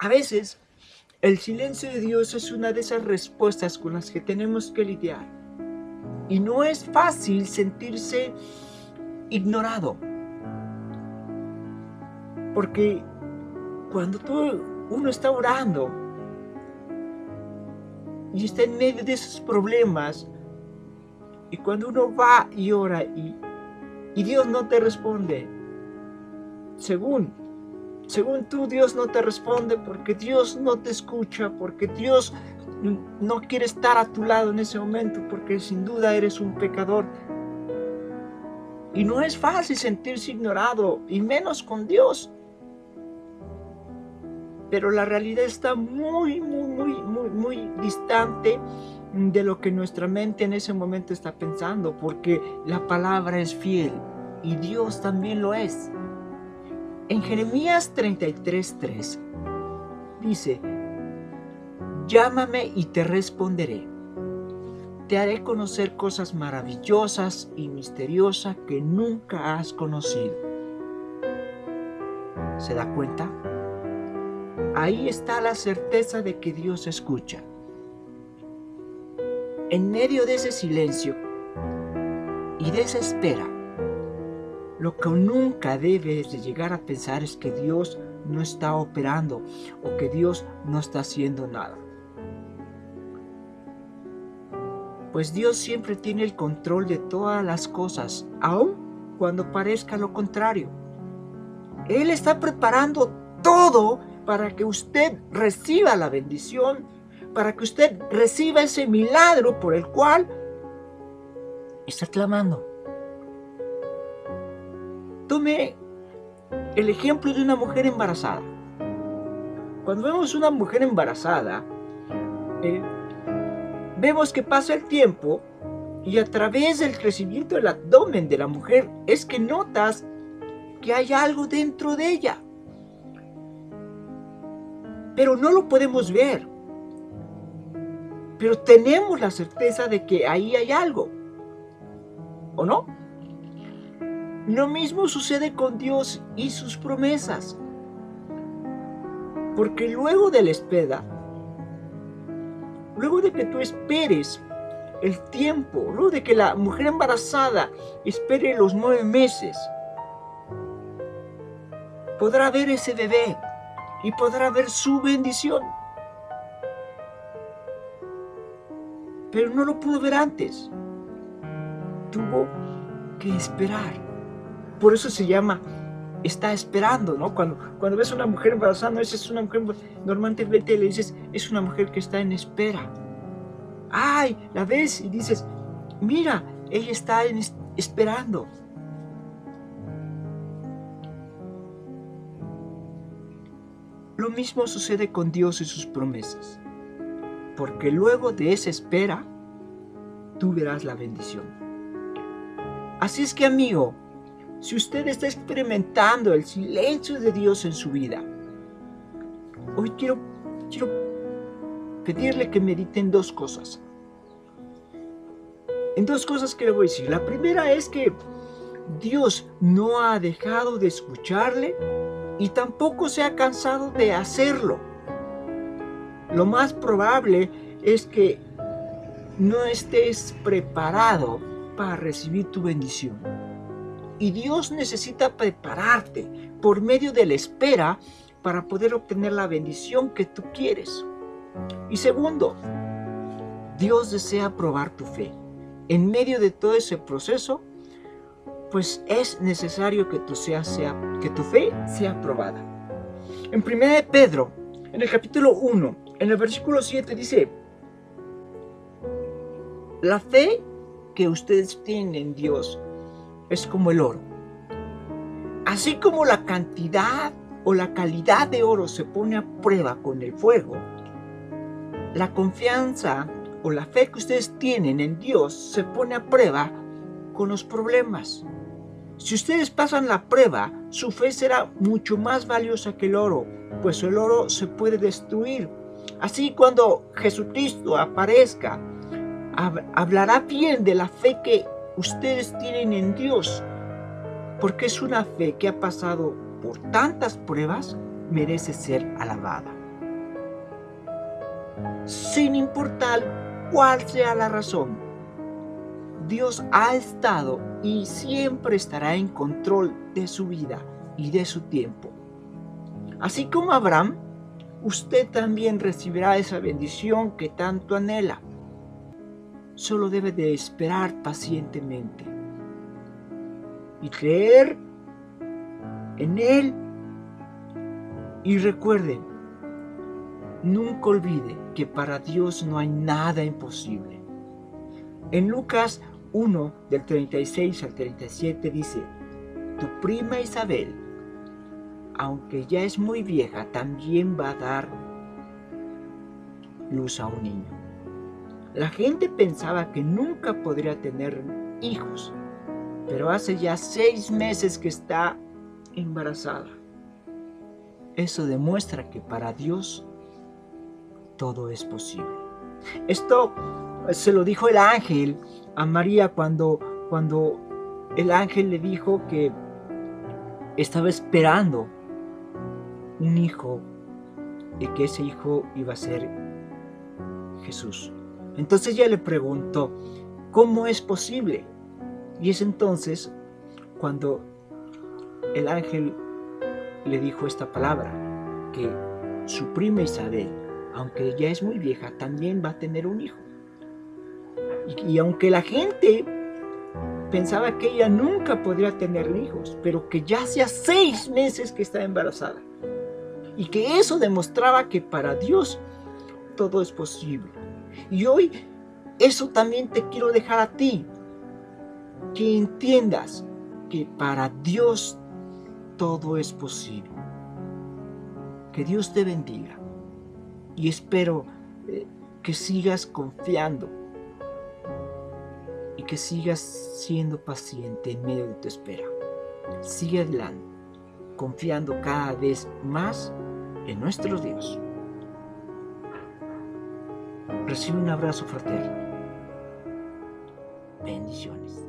A veces, el silencio de Dios es una de esas respuestas con las que tenemos que lidiar. Y no es fácil sentirse ignorado. Porque cuando todo uno está orando y está en medio de esos problemas, y cuando uno va y ora y, y Dios no te responde, según, según tú Dios no te responde porque Dios no te escucha, porque Dios no quiere estar a tu lado en ese momento, porque sin duda eres un pecador. Y no es fácil sentirse ignorado, y menos con Dios. Pero la realidad está muy, muy, muy, muy, muy distante de lo que nuestra mente en ese momento está pensando, porque la palabra es fiel y Dios también lo es. En Jeremías 33:3 dice, llámame y te responderé. Te haré conocer cosas maravillosas y misteriosas que nunca has conocido. ¿Se da cuenta? Ahí está la certeza de que Dios escucha. En medio de ese silencio y de esa espera, lo que nunca debes de llegar a pensar es que Dios no está operando o que Dios no está haciendo nada. Pues Dios siempre tiene el control de todas las cosas, aun cuando parezca lo contrario. Él está preparando todo para que usted reciba la bendición para que usted reciba ese milagro por el cual está clamando. Tome el ejemplo de una mujer embarazada. Cuando vemos una mujer embarazada, eh, vemos que pasa el tiempo y a través del crecimiento del abdomen de la mujer es que notas que hay algo dentro de ella. Pero no lo podemos ver pero tenemos la certeza de que ahí hay algo. ¿O no? Lo mismo sucede con Dios y sus promesas. Porque luego de la espera, luego de que tú esperes el tiempo, luego de que la mujer embarazada espere los nueve meses, podrá ver ese bebé y podrá ver su bendición. pero no lo pudo ver antes. Tuvo que esperar. Por eso se llama está esperando, ¿no? Cuando, cuando ves una mujer embarazada, es una mujer, normalmente le dices, es una mujer que está en espera. Ay, la ves y dices, mira, ella está esperando. Lo mismo sucede con Dios y sus promesas porque luego de esa espera, tú verás la bendición. Así es que amigo, si usted está experimentando el silencio de Dios en su vida, hoy quiero, quiero pedirle que medite en dos cosas. En dos cosas que le voy a decir. La primera es que Dios no ha dejado de escucharle y tampoco se ha cansado de hacerlo lo más probable es que no estés preparado para recibir tu bendición. Y Dios necesita prepararte por medio de la espera para poder obtener la bendición que tú quieres. Y segundo, Dios desea probar tu fe. En medio de todo ese proceso, pues es necesario que tu, sea, que tu fe sea probada. En 1 Pedro, en el capítulo 1, en el versículo 7 dice, la fe que ustedes tienen en Dios es como el oro. Así como la cantidad o la calidad de oro se pone a prueba con el fuego, la confianza o la fe que ustedes tienen en Dios se pone a prueba con los problemas. Si ustedes pasan la prueba, su fe será mucho más valiosa que el oro, pues el oro se puede destruir Así cuando Jesucristo aparezca, hablará bien de la fe que ustedes tienen en Dios, porque es una fe que ha pasado por tantas pruebas, merece ser alabada. sin importar cuál sea la razón. Dios ha estado y siempre estará en control de su vida y de su tiempo. Así como Abraham, usted también recibirá esa bendición que tanto anhela. Solo debe de esperar pacientemente y creer en Él. Y recuerde, nunca olvide que para Dios no hay nada imposible. En Lucas 1 del 36 al 37 dice, tu prima Isabel, aunque ya es muy vieja, también va a dar luz a un niño. La gente pensaba que nunca podría tener hijos, pero hace ya seis meses que está embarazada. Eso demuestra que para Dios todo es posible. Esto se lo dijo el ángel a María cuando, cuando el ángel le dijo que estaba esperando un hijo y que ese hijo iba a ser Jesús. Entonces ella le preguntó, ¿cómo es posible? Y es entonces cuando el ángel le dijo esta palabra, que su prima Isabel, aunque ya es muy vieja, también va a tener un hijo. Y, aunque la gente pensaba que ella nunca podría tener hijos, pero que ya hacía seis meses que estaba embarazada. Y que eso demostraba que para Dios todo es posible. Y hoy eso también te quiero dejar a ti. Que entiendas que para Dios todo es posible. Que Dios te bendiga. Y espero eh, que sigas confiando y que sigas siendo paciente en medio de tu espera. Sigue adelante, confiando cada vez más en nuestro Dios. Recibe un abrazo fraterno. Bendiciones.